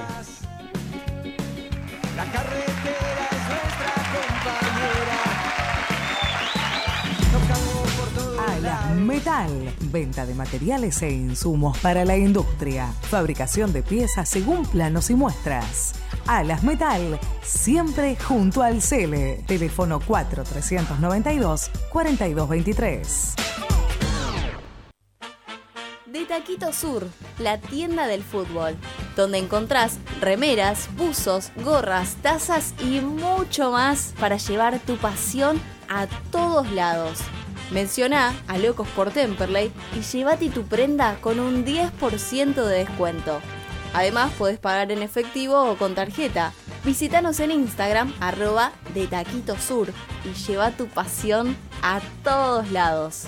La Metal, venta de materiales e insumos para la industria, fabricación de piezas según planos y muestras. Alas Metal, siempre junto al Cele. Teléfono 4392-4223. De Taquito Sur, la tienda del fútbol, donde encontrás remeras, buzos, gorras, tazas y mucho más para llevar tu pasión a todos lados. Menciona a Locos por Temperley y llévate tu prenda con un 10% de descuento. Además, podés pagar en efectivo o con tarjeta. Visítanos en Instagram, arroba de Taquito Sur, y lleva tu pasión a todos lados.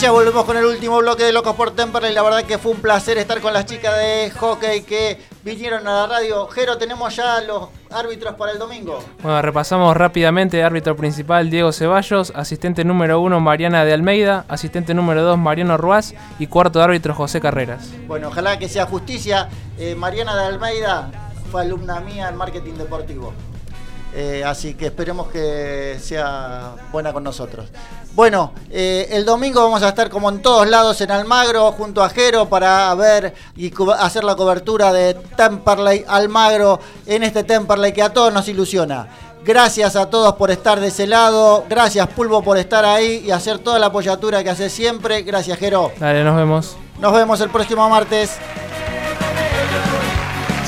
ya volvemos con el último bloque de Locos por Temperley. La verdad que fue un placer estar con las chicas de hockey que vinieron a la radio. Jero, tenemos ya los árbitros para el domingo. Bueno, repasamos rápidamente. Árbitro principal Diego Ceballos, asistente número uno Mariana de Almeida, asistente número dos Mariano Ruaz y cuarto árbitro José Carreras. Bueno, ojalá que sea justicia. Eh, Mariana de Almeida fue alumna mía en marketing deportivo. Eh, así que esperemos que sea buena con nosotros. Bueno, eh, el domingo vamos a estar como en todos lados en Almagro junto a Jero para ver y hacer la cobertura de Temperley Almagro en este Temperley que a todos nos ilusiona. Gracias a todos por estar de ese lado. Gracias Pulvo por estar ahí y hacer toda la apoyatura que hace siempre. Gracias Jero. Dale, nos vemos. Nos vemos el próximo martes.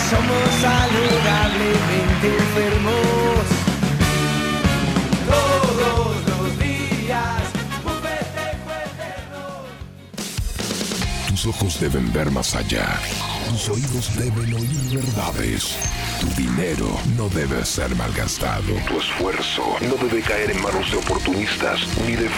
Somos Tus ojos deben ver más allá. Tus oídos deben oír verdades. Tu dinero no debe ser malgastado. Tu esfuerzo no debe caer en manos de oportunistas ni de